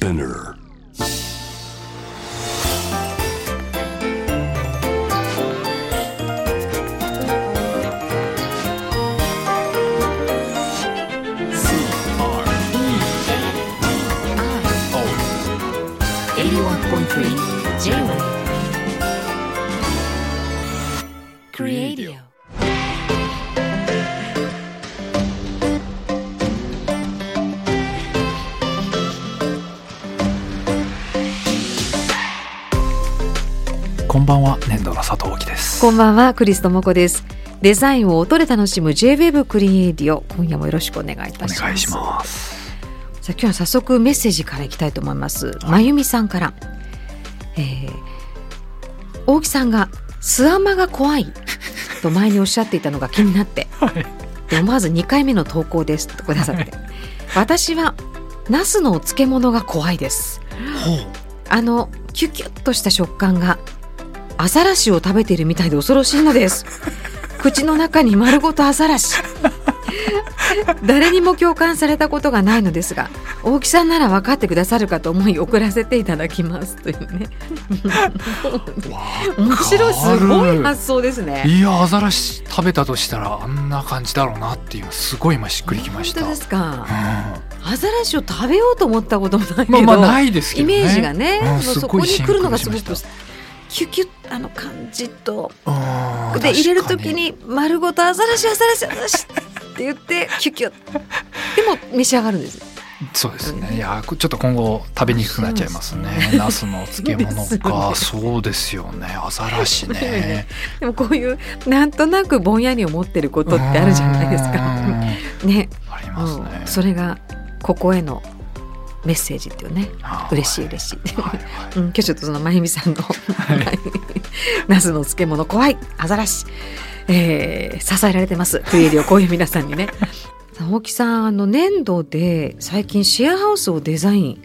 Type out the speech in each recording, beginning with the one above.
Spinner. こんばんは年度の佐藤貴です。こんばんはクリストモコです。デザインを音で楽しむ J-Wave クリエイディオ今夜もよろしくお願いいたします。お願いします。さあ今日は早速メッセージからいきたいと思います、まゆみさんから、えー、大木さんがスアマが怖いと前におっしゃっていたのが 気になって、で思わず2回目の投稿ですとくださって、私はナスのお漬物が怖いです。ほう。あのキュキュッとした食感がアザラシを食べているみたいで恐ろしいのです。口の中に丸ごとアザラシ。誰にも共感されたことがないのですが大木さんなら分かってくださるかと思い送らせていただきますというね。面白いすごい発想ですね。いやアザラシ食べたとしたらあんな感じだろうなっていうすごい今しっくりきました。本当ですか？うん。アザラシを食べようと思ったこともないけど、まあまあないですね。イメージがね、うんそこに来るのがすごくキュキュッあの感じと。うんで入れる時に丸ごとアザラシアザラシアザラシって言ってキュキュッ。でも召し上がるんです。そうですね。いやちょっと今後食べにくくなっちゃいますね。ナスの漬物か。そうですよね。アザラシね。ね でもこういうなんとなくぼんやり思ってることってあるじゃないですか。うん。ね。ありますうん。ねそれがここへのメッセージっていうねはい。嬉しい嬉しい、はい。はいうん、今日ちょっとそのまゆみさんのナスの漬物怖い。アザラシ、えー、支えられてます。クリエリをこういう皆さんにね。大木さんあの粘土で最近シェアハウスをデザイン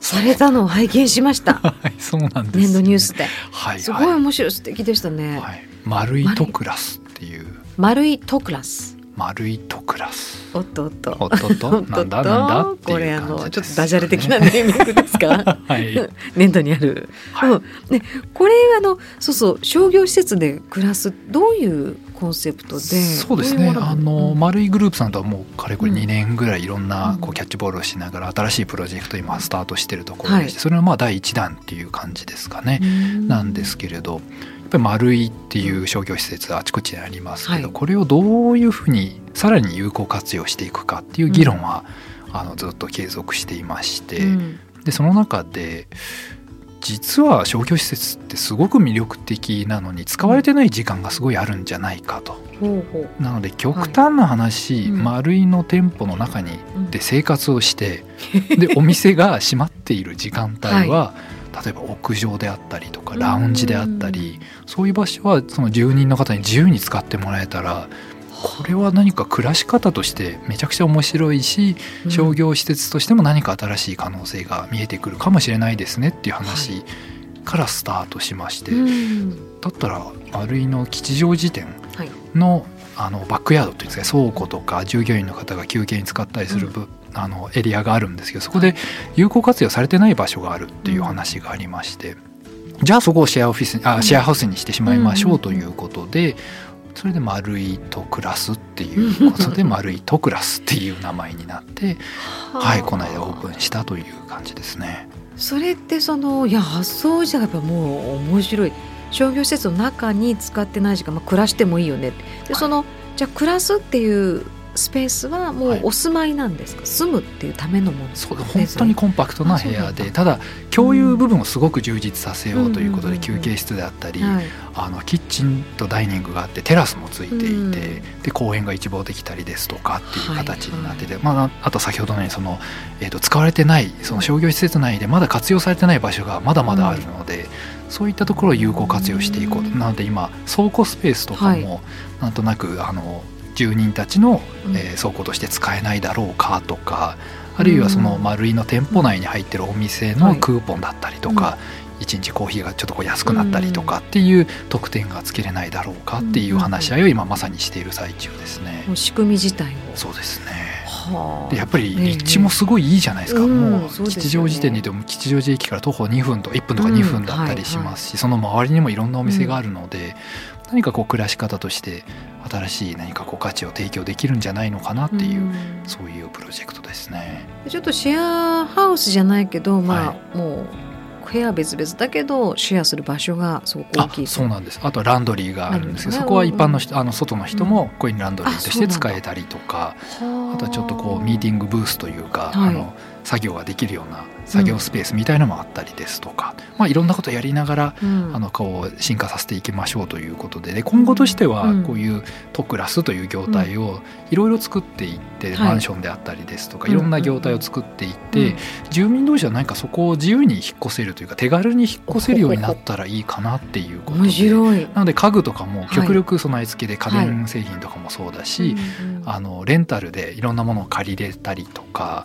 されたのを拝見しました。はいそうなんです、粘土ニュースで。はいすごい面白い素敵でしたね、はい、丸いトクラスっていう。丸いトクラス丸いトクラスおっとおっと。おっと っと？なんだなんだこれあのちょっとダジャレ的なネーミングですか？はい。粘土にある、はい。うんね、これあのそうそう商業施設で暮らすどういうコンセプトでそうですね。どいもなあの、うん。丸いグループさんとはもうかれこれうん。2年ぐらいいろんなこうキャッチボールをしながら新しいプロジェクト今スタートしてるところでして、はい。それのまあ第1弾っていう感じですかね、うん。なんですけれどぱり丸いっていう商業施設あちこちにありますけど、はい。これをどういうふうにさらに有効活用していくかっていう議論は、あのずっと継続していまして、うん。でその中で実は商業施設ってすごく魅力的なのに使われてない時間がすごいあるんじゃないかと。なので極端な話、うん。丸いの店舗の中にうん。で生活をして でお店が閉まっている時間帯は、例えば屋上であったりとかラウンジであったり、そういう場所はその住人の方に自由に使ってもらえたらこれは何か暮らし方としてめちゃくちゃ面白いし、商業施設としても何か新しい可能性が見えてくるかもしれないですねっていう話からスタートしまして、うん。だったら丸いの吉祥寺店はい。のあのバックヤードっていうんですか倉庫とか従業員の方が休憩に使ったりする部、あのエリアがあるんですけどそこで有効活用されてない場所があるっていう話がありまして、じゃあそこをシェアオフィスにあシェアハウスにしてしまいましょうということで。それで丸いとクラスっていうことで 丸いとクラスっていう名前になって、はい、この間オープンしたという感じですね。それってそのいや発想自体がやっぱもう面白い商業施設の中に使ってない時間、まあ、暮らしてもいいよね。でそのじゃあ暮らすっていうスペースはもはい。うお住まいなんですか、住むっていうためのもの。そうです本当にコンパクトな部屋でただ共有部分をすごく充実させようということうん。うんうんうんで休憩室であったり、はい。あのキッチンとダイニングがあってテラスもついていて、うん。で公園が一望できたりですとかっていう形になってて、はまあ、あと先ほどのようにその、えー、と使われてないその商業施設内でまだ活用されてない場所がまだまだあるので、そういったところを有効活用していこうと、うんなので今倉庫スペースとかはい。もなんとなくあの住人たちの、うん。えー倉庫として使えないだろうかとかあるいはその丸いの店舗内に入ってるお店のクーポンだったりとか、1日コーヒーがちょっとこう安くなったりとかっていう特典がつけれないだろうかっていう話し合いを今まさにしている最中ですね。仕組み自体を。そうですね。はあ。でやっぱり立地もすごいいいじゃないですか、うんもう吉祥寺店にいても吉祥寺駅から徒歩2分とか1分とか2分だったりしますし、その周りにもいろんなお店があるので、何かこう暮らし方として新しい何かこう価値を提供できるんじゃないのかなっていう、ん。そういうプロジェクトですね。ちょっとシェアハウスじゃないけどまあ、はもう部屋別々だけどシェアする場所がすごく大あきいそうなんです。あとはランドリーがあるんですけどそこは一般の人、あの外の人もコインランドリーとして使えたりとかはあとはちょっとこうミーティングブースというか、はい。あの作業ができるような作業スペースみたいのもあったりですとか、まあ、いろんなことやりながらうん。あのこう進化させていきましょうということでで今後としてはうん。こういうトクラスという業態をいろいろ作っていって、はい。マンションであったりですとかうん。いろんな業態を作っていって、うん。住民同士は何かそこを自由に引っ越せるというか手軽に引っ越せるようになったらいいかなっていうことで面白い。なので家具とかもはい極力備え付けで家電製品とかもそうだし、うんうん。あのレンタルでいろんなものを借りれたりとか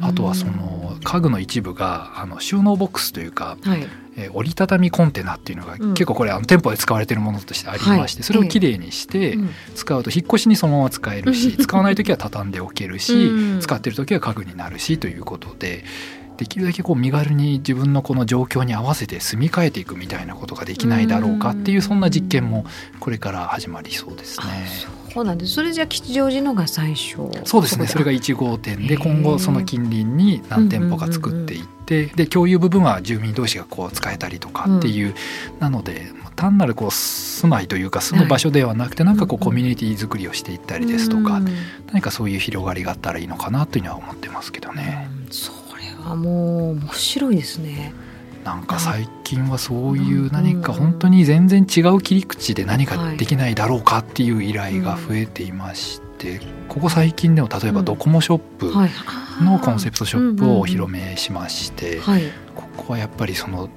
あとはその家具の一部があの収納ボックスというか、はい、えー折りたたみコンテナっていうのが、うん。結構これあの店舗で使われているものとしてありまして、はい。それをきれいにしてうん。使うと引っ越しにそのまま使えるし、う ん使わない時は畳んでおけるし、うん。使ってる時は家具になるしということで。できるだけこう身軽に自分のこの状況に合わせて住み替えていくみたいなことができないだろうかっていうそんな実験もこれから始まりそうですね。あそうなんです。それじゃあ吉祥寺のが最初。そうですねそれがい1号店で今後その近隣に何店舗か作っていってで共有部分は住民同士がこう使えたりとかっていうなので単なるこう住まいというか住む場所ではなくてなんかこううんコミュニティ作りをしていったりですとか何かそういう広がりがあったらいいのかなというのは思ってますけどね。それはもう面白いですね。なんか最近はそういう何か本当に全然違う切り口で何かできないだろうかっていう依頼が増えていましてここ最近でも例えばドコモショップはい。のコンセプトショップをお披露め。目しましてはい。ここはやっぱりその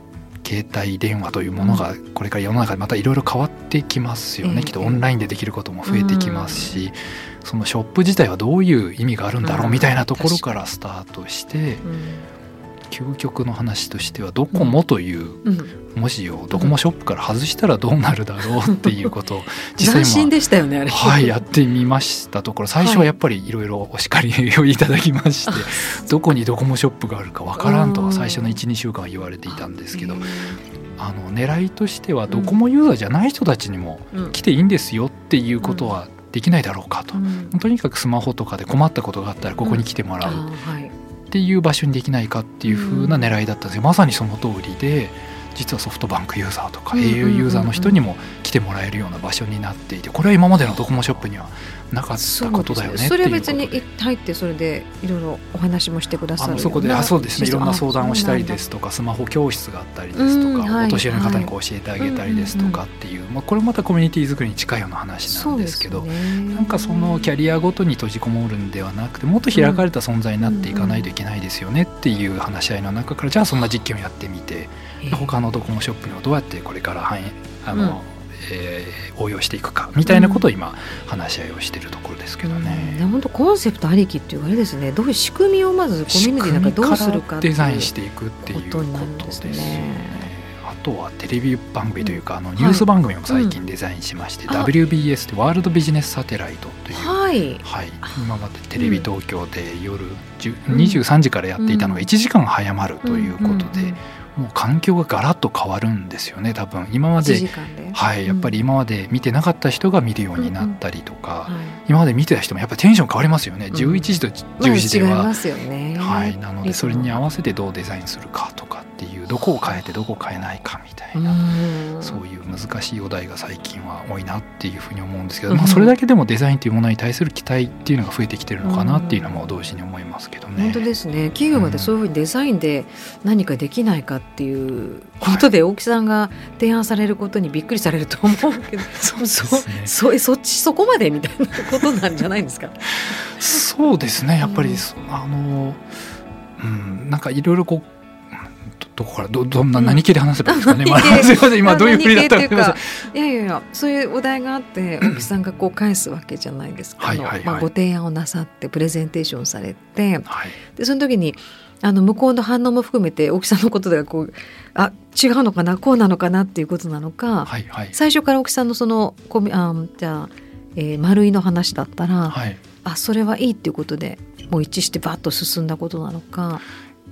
携帯電話というものがこれから世の中でまたいろいろ変わってきますよね、ええきっとオンラインでできることも増えてきますし、そのショップ自体はどういう意味があるんだろうみたいなところからスタートして究極の話としてはドコモといううん。うん。文字をドコモショップから外したらどうなるだろうっていうことを 実際斬新今でしたよねあれ。はい、やってみましたところ最初はやっぱりいろいろお叱りをいただきまして、どこにドコモショップがあるかわからんと最初の12週間は言われていたんですけどあの狙いとしてはドコモユーザーじゃない人たちにもうん来ていいんですよっていうことはできないだろうかと。うんとにかくスマホとかで困ったことがあったらここに来てもらうあはい。っていう場所にできないかっていう風な狙いだったんですよ。まさにその通りで実はソフトバンクユーザーとか au ユーザーの人にも来てもらえるような場所になっていてこれは今までのドコモショップにはなかったことだよねっていうそれは別に入ってそれでいろいろお話もしてくださるそこであそうですね。いろんな相談をしたりですすとかスマホ教室があったりですとか、お年寄りの方にこう教えてあげたりですとかっていう、まあ、これまたコミュニティ作りに近いような話なんですけどななんかそのキャリアごとに閉じこもるんではなくてもっと開かれた存在になっていかないといけないですよねっていう話し合いの中からじゃあそんな実験をやってみて他のドコモショップにはどうやってこれから反映あの、うんえー応用していくかみたいなことを今話し合いをしているところですけどね。本当コンセプトありきっていうあれですね。どういう仕組みをまずコミュニティなんかどうするかデザインしていくっていうことでですすね。ね。あとはテレビ番組というか、あのニュース番組も最近デザインしまして、うん。あ。WBS ってワールドビジネスサテライトという、はい。はい、今までテレビ東京で夜10うん。23時からやっていたのがうん。1時間早まるということで、うんうんもう環境がガラッと変わるんですよね多分。今ま1で。はいやっぱり今まで見てなかった人が見るようになったりとか、はい。今まで見てた人もやっぱりテンション変わりますよね、ん。11時とま10あ時では違いますよね。はい、なのでそれに合わわせてどうデザインするかとかっていうどこを変えてどこを変えないかみたいな、そういう難しいお題が最近は多いなっていうふうに思うんですけど、まあ、うんそれだけでもデザインというものに対する期待っていうのが増えてきてるのかなっていうのも同時に思いますけどね。本当ですね。企業までそういうふうにデザインで何かできないかっていうことで大木さんが提案されることにびっくりされると思うけど そうですね。そそそっちそこまでみたいなことなんじゃないんですか？そうですね。やっぱり、あのうん。なんかいろいろこううんどどこからどどんなうん何系で話せばいいですかね、すいません今どういうふうにだったか。いやいやいやそういうお題があって大木さんがこう返すわけじゃないですか、まあ、ご提案をなさってプレゼンテーションされてはい。でその時にあの向こうの反応も含めて大木さんのことでこうあ違うのかな？こうなのかなっていうことなのか、はいはい。最初から大木さんのそのコミあじゃあ、えー丸いの話だったら、はい。あそれはいいっていうことでもう一致してバッと進んだことなのか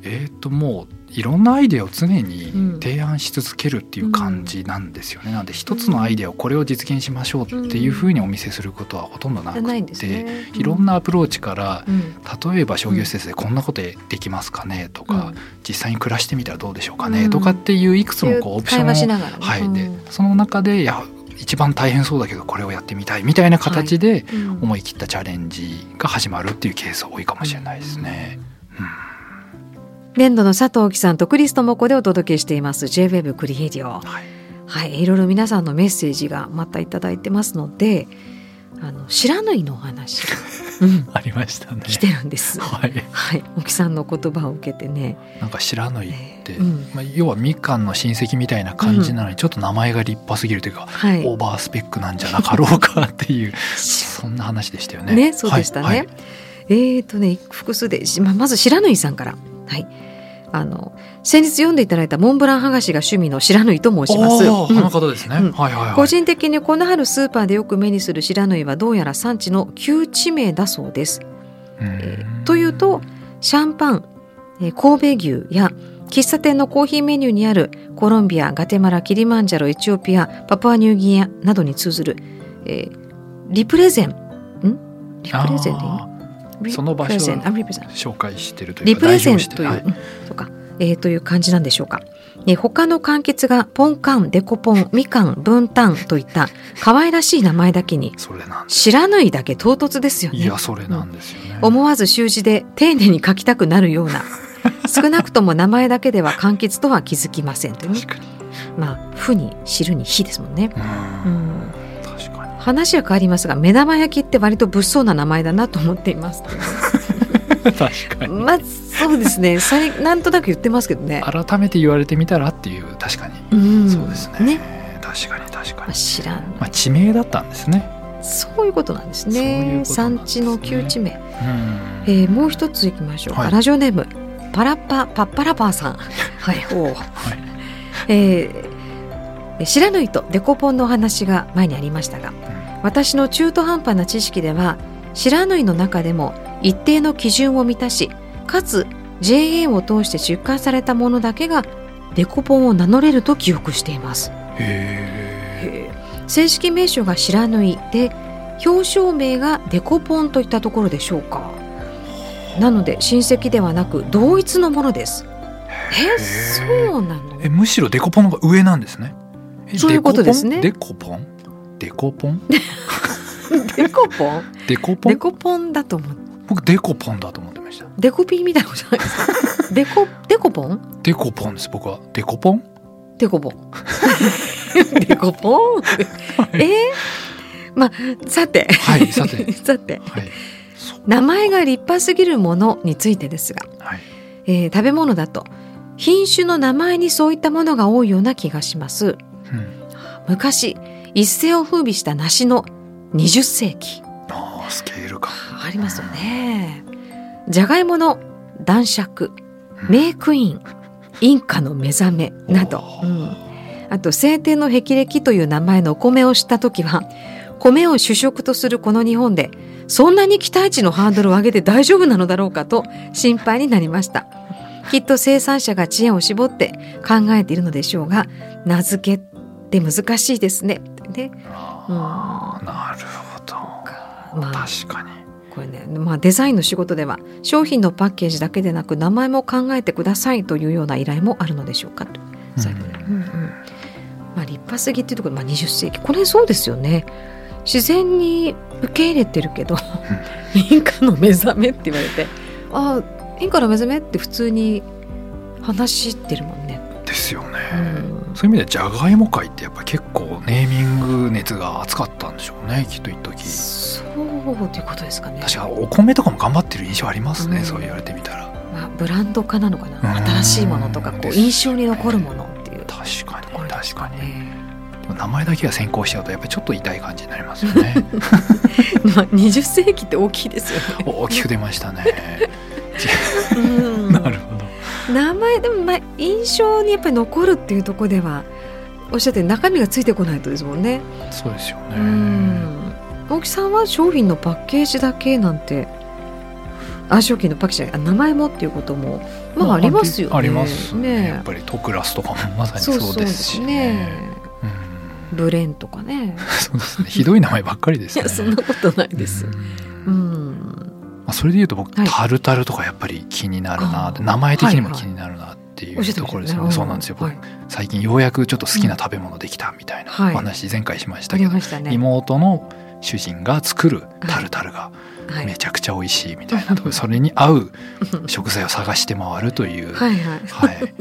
えー、ともういろんなアイデアを常にうん。提案し続けるっていう感じなんですよね。なんで一つのアイデアをこれを実現しましょうっていうふうにお見せすることはほとんどなくて、ですね。いろんなアプローチからうん。例えば商業施設でこんなことできますかねとか、うん。実際に暮らしてみたらどうでしょうかうん。ねとかっていういくつもこうオプションを。はい、でうん。その中でいや一番大変そうだけどこれをやってみたいみたいな形でうん。思い切ったチャレンジが始まるっていうケース多いかもしれないですね。年度の佐藤貴さんとクリストモコでお届けしています J-WEB クリエイディオ。はい、はい、いろいろ皆さんのメッセージがまたいただいてますので、あの白縫いのお話、うん、ありましたね。来てるんです。はい、はい、沖さんの言葉を受けてね。なんか白縫いって、うんまあ、要はみかんの親戚みたいな感じなのにちょっと名前が立派すぎるというか、はい。オーバースペックなんじゃなかろうかっていう そんな話でしたよね。ね、そうでしたね。はいはいえーとね、複数で、ままず白縫さんから。はい。あの、先日読んでいただいたモンブラン剥がしが趣味の白縫と申します。この方ですね。うんはいはいはい。個人的にこの春スーパーでよく目にする白縫はどうやら産地の旧地名だそうです。うんえーというとシャンパン、えー神戸牛や喫茶店のコーヒーメニューにあるコロンビアガテマラキリマンジャロエチオピアパプアニューギニアなどに通ずる、えーリプレゼンん？リプレゼンでいいその場所プレゼンあリプレゼンー紹介してるというかリプレゼンという、はいか、えーという感じなんでしょうか。えー他の柑橘がポンカン、デコポン、みかん、ブンタンといった可愛らしい名前だけにそれなんです。白縫いだけ唐突ですよね。いやそれなんですよね。思わず習字で丁寧に書きたくなるような 少なくとも名前だけでは柑橘とは気づきませんという。まあ「ふ」に「知る」に「火」ですもんね。ううん。話は変わりますが目玉焼きって割と物騒な名前だなと思っています。確かに。まあそうですね。それなんとなく言ってますけどね。改めて言われてみたらっていう確かに、うん。そうですね。確かに確かまあ、に、知らん、まあ、地名だったんですね。そういうことなんですね。産地の旧地名、うん。えーもう一ついきましょうか、はい。ラジオネームパラッパパッパラパーさん。はいおう。はい。えー、白縫いとデコポンのお話が前にありましたが私の中途半端な知識では白縫いの中でも一定の基準を満たしかつ JA を通して出荷されたものだけがデコポンを名乗れると記憶しています。へ正式名称が白縫いで表彰名がデコポンといったところでしょうか。なので親戚ではなく同一のものです。えそうなの？ええむしろデコポンが上なんですね。えそういうことですね。デコポン？デコポン？デコポン？デコポン？デコポンだと思う僕デコポンだと思ってました。デコピーみたいなことじゃないですか？デコデコポン？デコポンです。僕は。デコポン？デコポン。デコポン？え？ー、まあさて。はいさて。さて。はい。名前が立派すぎるものについてですが、はい。えー食べ物だと。品種の名前にそういったものが多いような気がします。うん。昔一世を風靡した梨の20世紀。あースケール感。ありますよね。じゃがいもの男爵うん。メイクインインカの目覚めなど、うん。あと晴天の霹靂という名前のお米を知った時は米を主食とするこの日本でそんなに期待値のハードルを上げて大丈夫なのだろうかと心配になりました。きっと生産者が知恵を絞って考えているのでしょうが名付けって難しいですねねあーなるほど。まあ。確かに。これね、まあ、デザインの仕事では商品のパッケージだけでなく名前も考えてくださいというような依頼もあるのでしょうかと。うん。うんうん。まあ、立派すぎっていうところ、まあ、20世紀。これそうですよね。自然に受け入れてるけどインカの目覚めって言われて。ああインカの目覚めって普通に話してるもんね。ですよね、うん。そういう意味ではじゃがいも界ってやっぱ結構ネーミング熱が熱かったんでしょうねきっと一時。そうということですかね。確かお米とかも頑張ってる印象ありますね、うん。そう言われてみたら。まあ、ブランド化なのかな。うん。新しいものとかこう印象に残るものっていう。確かに確かに。ね。でも名前だけが先行しちゃうとやっぱりちょっと痛い感じになりますよね。まあ、20世紀って大きいですよね。大きく出ましたね。うん。なるほど。名前でもまあ印象にやっぱり残るっていうところではおっしゃってる中身がついてこないとですもんね。そうですよね、うん大木さんは商品のパッケージだけなんてあ商品のパッケージあ名前もっていうこともまあありますよね。ありますねねやっぱりトクラスとかもまさにそうですしね。ね。うんブレンとかね。そうですね。ひどい名前ばっかりですね。いやそんなことないです。ううんん。まあ、それで言うと僕、はいタルタルとかやっぱり気になるな名前的にも気になるなっていおってうところですよね。ね。そうなんですよ。僕はい最近ようやくちょっと好きな食べ物できたみたいなはいお話前回しましあたけど、りましたね。妹の主人が作るタルタルがはいめちゃくちゃ美味しいみたいなところでそれに合う食材を探して回るという。はいはい。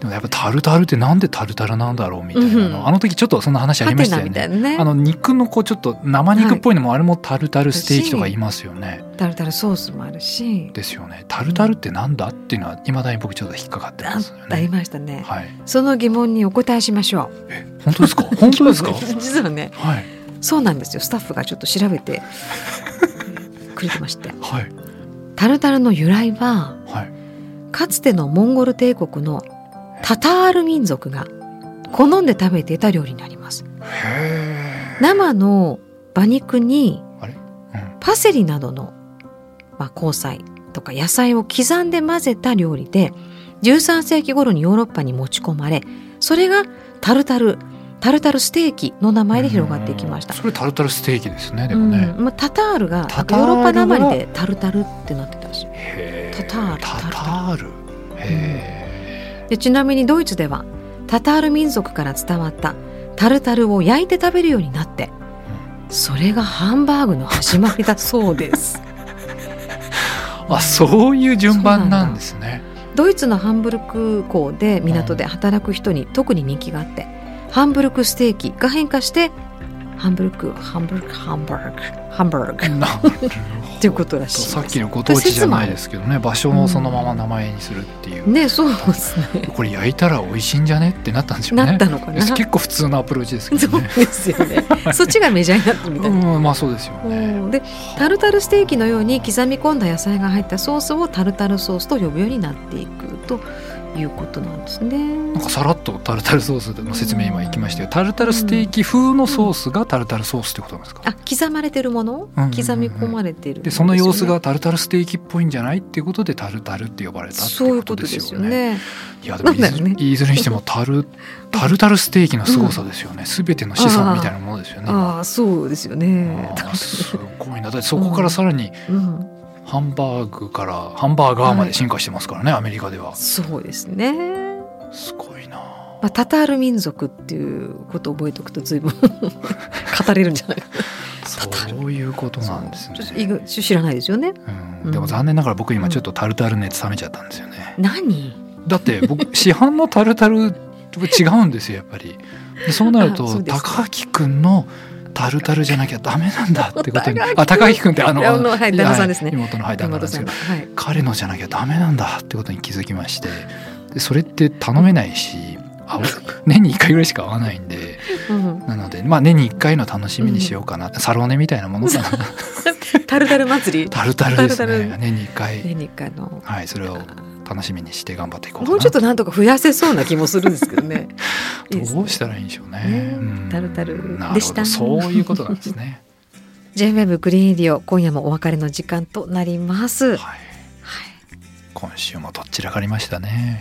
はい。でもやっぱタルタルってなんでタルタルなんだろうみたいなうんの、あの時ちょっとそんな話ありましたよね。ね。あの肉のこうちょっと生肉っぽいのもあれもタルタルステーキとか言いますよね。タルタルソースもあるし。ですよね。タルタルってなんだっていうのはいまだに僕ちょっと引っかかってあますよありね。ましたね。はい。その疑問にお答えしましょう。え本当ですか？本当ですか？実はね、はいそうなんですよ。スタッフがちょっと調べて くれてまして、はいタルタルの由来ははい。かつてのモンゴル帝国のタタール民族が好んで食べていた料理になります。生の馬肉にうん。パセリなどの、まあ、香菜とか野菜を刻んで混ぜた料理で13世紀頃にヨーロッパに持ち込まれそれがタルタルタルタルステーキの名前で広がっていきました。それタルタルステーキですね。でもね。うんまあ、タタールがヨーロッパなまりでタルタルってなってたらし。タタールタタール。へでちなみにドイツではタタール民族から伝わったタルタルを焼いて食べるようになってそれがハンバーグの始まりだそうですえ。あ、そういう順番なんですね。ドイツのハンブルク港で港で働く人に特に人気があってハンブルクステーキが変化してハンブルクハンブルクハンバーグハンバーグ。っなるほど。ていうことらしいさっきのご当地じゃないですけどね。場所をそのまま名前にするっていう、ねそうですね。これ焼いたら美味しいんじゃねってなったんでしょうね。なったのかな？結構普通のアプローチですけそうどねですよね。そっちがメジャーになってるみたいな。うんまあそうですようねん。でタルタルステーキのように刻み込んだ野菜が入ったソースをタルタルソースと呼ぶようになっていくということなんですね。なんかさらっとタルタルソースの説明今行きましたけどタルタルステーキ風のソースがタルタルソースってことなんですか？あ刻まれてるもの、うんうんうん刻み込まれてるでその様子ががタルタルステーキっぽいんじゃないっていうことでタルタルって呼ばれたってそういいううこでこととですすよよね。ね。いやでもいず,、ねいずれにしてもタルタルタルステーキの凄さですよね。すべ、ての子孫みたいなものですよね。ああそうですよね。すごいなだってそこからさらにうん、ハンバーグからハンバーガーまで進化してますからね、アメリカでは。そうですね。すごいな。まあ、タタール民族っていうことを覚えておくと随分 語れるんじゃないかそういうことなんですね。ちょ知らないですよね。うん、でも残念ながら僕今ちょっとタルタル熱冷めちゃったんですよね、何？だって僕 市販のタルタルと違うんですよやっぱり。でそうなると高明くんのタルタルじゃなきゃダメなんだってことに あ高明くんってあの旦那さんですね。はい妹のはい旦那なん山ですけど。彼のじゃなきゃダメなんだってことに気づきましてでそれって頼めないしあ 年に1回ぐらいしか会わないんでうん、なのでまあ年に1回の楽しみにしようかな、サローネみたいなものかな。タルタル祭り？タルタルですタルタル。ね年に1回、年に一回の。はいそれを楽しみにして頑張っていこうかな。もうちょっとなんとか増やせそうな気もするんですけどね。どうしたらいいんでしょうね。ね。うん。タルタルでした。どそういうことなんですね。J-WEB グリーンディオ今夜もお別れの時間となります。はい。はい。今週もどっちらかりましたね。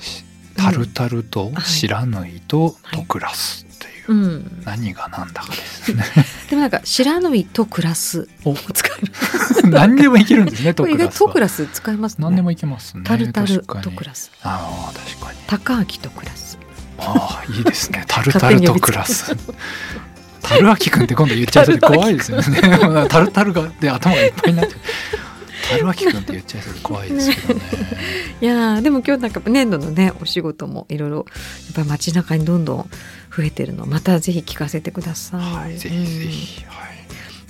し タルタルと白縫いとはい。とクラスっていう、うん、何が何だかですね。でもなんか白縫いとクラスお。を使える。何でもいけるんですねトクラスは。外とクラス使えますね。何でもいけますね。タルタルとクラス、ああ確かに。高明とクラス。ああいいですね。タルタルとクラス。タルアキ君って今度言っちゃうと怖いですよね。タルタルがで頭がいっぱいになっちゃう。タルアキ君って言っちゃいそうで怖いですけどね。いやーでも今日なんか年度のねお仕事もいろいろやっぱり街中にどんどん増えてるのまたぜひ聞かせてください。はいぜひぜひ、はい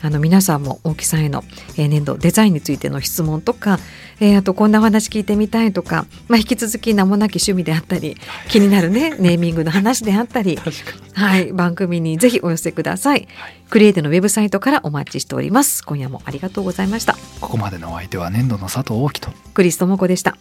あの皆さんも大木さんへの、えー年度デザインについての質問とか、えーあとこんなお話聞いてみたいとか、まあ、引き続き名もなき趣味であったり気になるね ネーミングの話であったり、はい、番組にぜひお寄せください。クリエイティのウェブサイトからお待ちしております。今夜もありがとうございました。ここまでのお相手は年度の佐藤大樹とクリストモコでした。